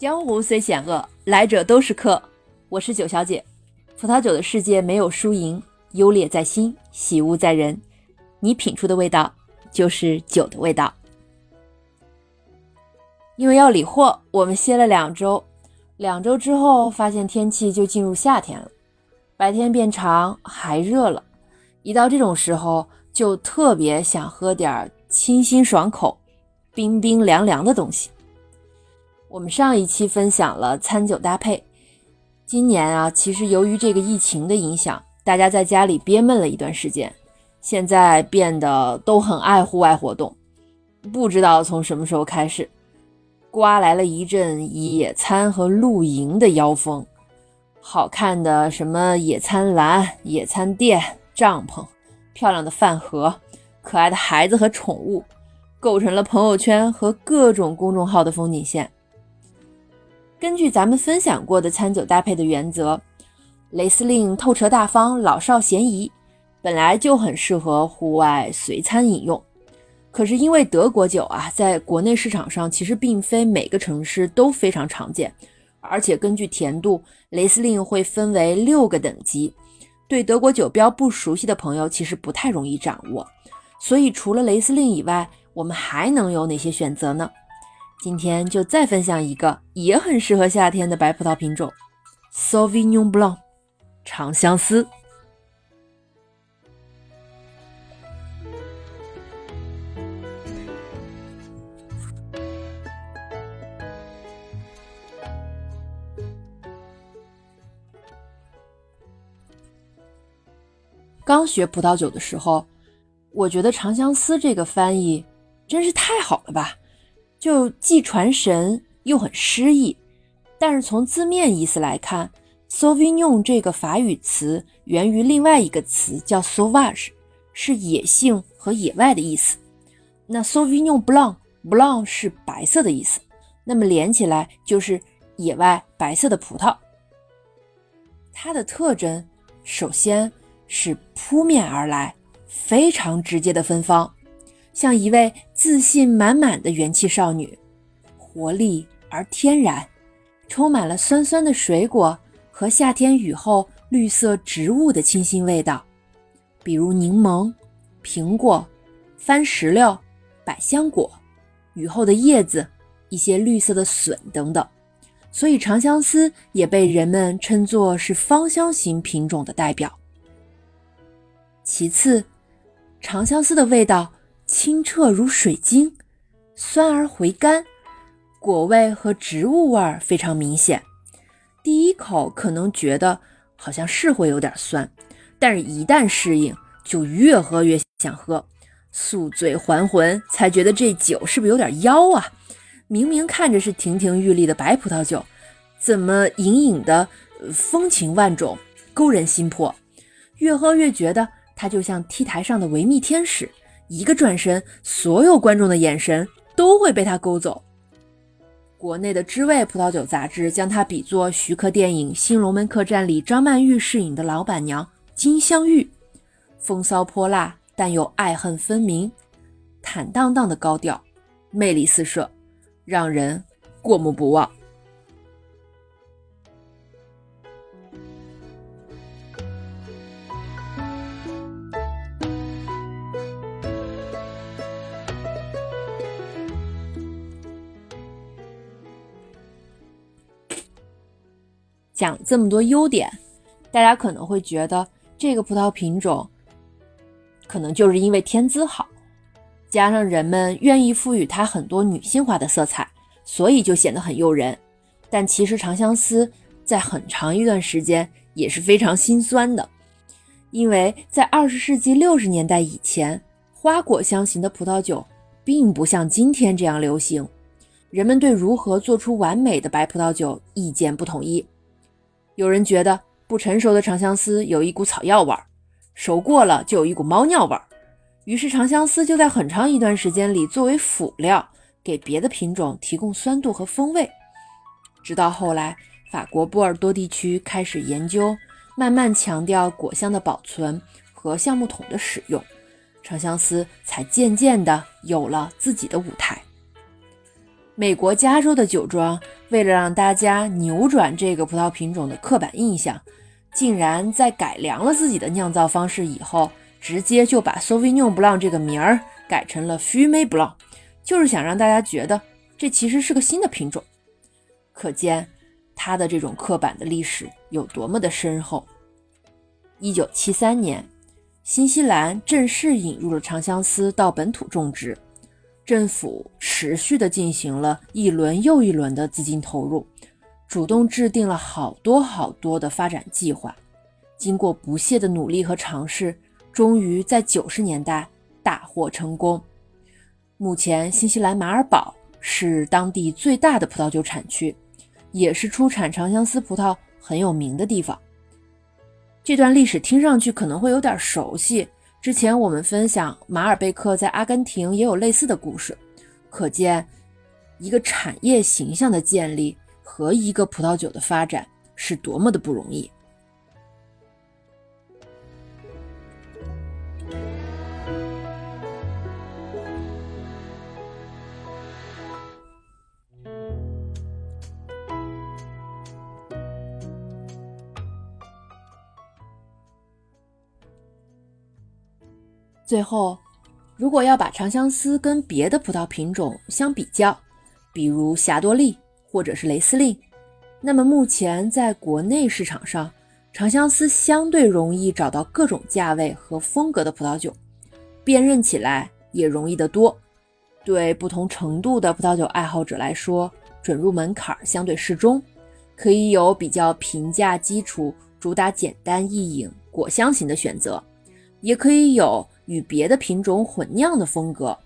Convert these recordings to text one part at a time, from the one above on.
江湖虽险恶，来者都是客。我是九小姐。葡萄酒的世界没有输赢，优劣在心，喜恶在人。你品出的味道，就是酒的味道。因为要理货，我们歇了两周。两周之后，发现天气就进入夏天了，白天变长，还热了。一到这种时候，就特别想喝点清新爽口、冰冰凉凉的东西。我们上一期分享了餐酒搭配。今年啊，其实由于这个疫情的影响，大家在家里憋闷了一段时间，现在变得都很爱户外活动。不知道从什么时候开始，刮来了一阵野餐和露营的妖风。好看的什么野餐篮、野餐垫、帐篷，漂亮的饭盒，可爱的孩子和宠物，构成了朋友圈和各种公众号的风景线。根据咱们分享过的餐酒搭配的原则，雷司令透彻大方，老少咸宜，本来就很适合户外随餐饮用。可是因为德国酒啊，在国内市场上其实并非每个城市都非常常见，而且根据甜度，雷司令会分为六个等级，对德国酒标不熟悉的朋友其实不太容易掌握。所以除了雷司令以外，我们还能有哪些选择呢？今天就再分享一个也很适合夏天的白葡萄品种，Sauvignon Blanc，长相思。刚学葡萄酒的时候，我觉得长相思这个翻译真是太好了吧。就既传神又很诗意，但是从字面意思来看，Sauvignon 这个法语词源于另外一个词叫 Sauvage，是野性和野外的意思。那 Sauvignon Blanc，Blanc 是白色的意思，那么连起来就是野外白色的葡萄。它的特征首先是扑面而来，非常直接的芬芳。像一位自信满满的元气少女，活力而天然，充满了酸酸的水果和夏天雨后绿色植物的清新味道，比如柠檬、苹果、番石榴、百香果、雨后的叶子、一些绿色的笋等等。所以长相思也被人们称作是芳香型品种的代表。其次，长相思的味道。清澈如水晶，酸而回甘，果味和植物味儿非常明显。第一口可能觉得好像是会有点酸，但是一旦适应，就越喝越想喝，宿醉还魂，才觉得这酒是不是有点妖啊？明明看着是亭亭玉立的白葡萄酒，怎么隐隐的风情万种，勾人心魄？越喝越觉得它就像 T 台上的维密天使。一个转身，所有观众的眼神都会被他勾走。国内的知味葡萄酒杂志将他比作徐克电影《新龙门客栈》里张曼玉饰演的老板娘金镶玉，风骚泼辣，但又爱恨分明，坦荡荡的高调，魅力四射，让人过目不忘。讲这么多优点，大家可能会觉得这个葡萄品种可能就是因为天资好，加上人们愿意赋予它很多女性化的色彩，所以就显得很诱人。但其实长相思在很长一段时间也是非常心酸的，因为在二十世纪六十年代以前，花果香型的葡萄酒并不像今天这样流行，人们对如何做出完美的白葡萄酒意见不统一。有人觉得不成熟的长相思有一股草药味儿，熟过了就有一股猫尿味儿。于是长相思就在很长一段时间里作为辅料，给别的品种提供酸度和风味。直到后来，法国波尔多地区开始研究，慢慢强调果香的保存和橡木桶的使用，长相思才渐渐的有了自己的舞台。美国加州的酒庄为了让大家扭转这个葡萄品种的刻板印象，竟然在改良了自己的酿造方式以后，直接就把 Sauvignon Blanc 这个名儿改成了 Fumé Blanc，就是想让大家觉得这其实是个新的品种。可见它的这种刻板的历史有多么的深厚。一九七三年，新西兰正式引入了长相思到本土种植。政府持续地进行了一轮又一轮的资金投入，主动制定了好多好多的发展计划。经过不懈的努力和尝试，终于在九十年代大获成功。目前，新西兰马尔堡是当地最大的葡萄酒产区，也是出产长相思葡萄很有名的地方。这段历史听上去可能会有点熟悉。之前我们分享马尔贝克在阿根廷也有类似的故事，可见一个产业形象的建立和一个葡萄酒的发展是多么的不容易。最后，如果要把长相思跟别的葡萄品种相比较，比如霞多丽或者是雷司令，那么目前在国内市场上，长相思相对容易找到各种价位和风格的葡萄酒，辨认起来也容易得多。对不同程度的葡萄酒爱好者来说，准入门槛相对适中，可以有比较平价基础、主打简单易饮、果香型的选择，也可以有。与别的品种混酿的风格，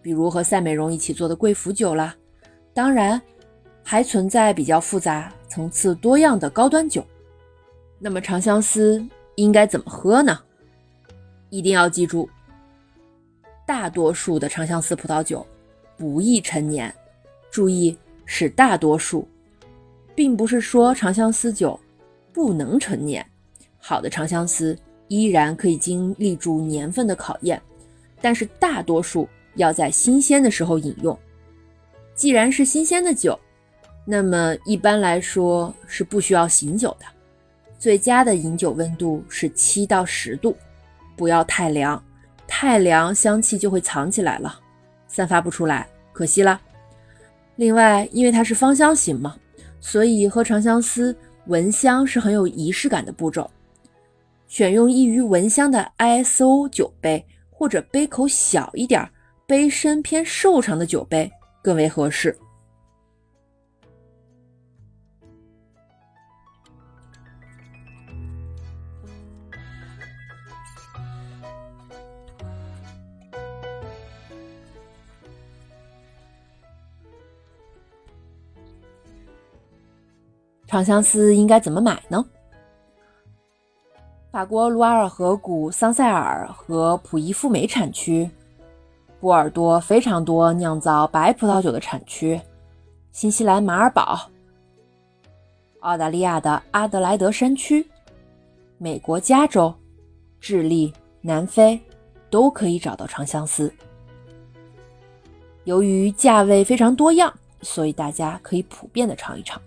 比如和赛美容一起做的贵腐酒啦。当然，还存在比较复杂、层次多样的高端酒。那么长相思应该怎么喝呢？一定要记住，大多数的长相思葡萄酒不易陈年。注意是大多数，并不是说长相思酒不能陈年。好的长相思。依然可以经历住年份的考验，但是大多数要在新鲜的时候饮用。既然是新鲜的酒，那么一般来说是不需要醒酒的。最佳的饮酒温度是七到十度，不要太凉，太凉香气就会藏起来了，散发不出来，可惜了。另外，因为它是芳香型嘛，所以喝长相思闻香是很有仪式感的步骤。选用易于闻香的 ISO 酒杯，或者杯口小一点、杯身偏瘦长的酒杯更为合适。长相思应该怎么买呢？法国卢瓦尔河谷桑塞尔和普伊富美产区，波尔多非常多酿造白葡萄酒的产区，新西兰马尔堡，澳大利亚的阿德莱德山区，美国加州，智利、南非都可以找到长相思。由于价位非常多样，所以大家可以普遍的尝一尝。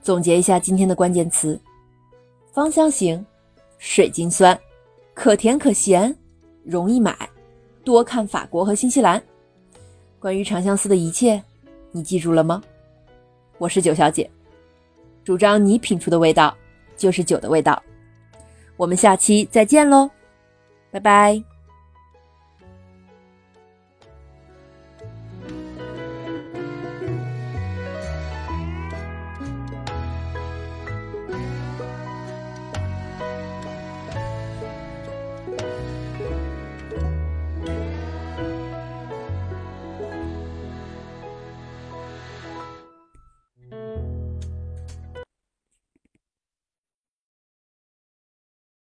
总结一下今天的关键词。芳香型，水晶酸，可甜可咸，容易买，多看法国和新西兰。关于长相思的一切，你记住了吗？我是九小姐，主张你品出的味道就是酒的味道。我们下期再见喽，拜拜。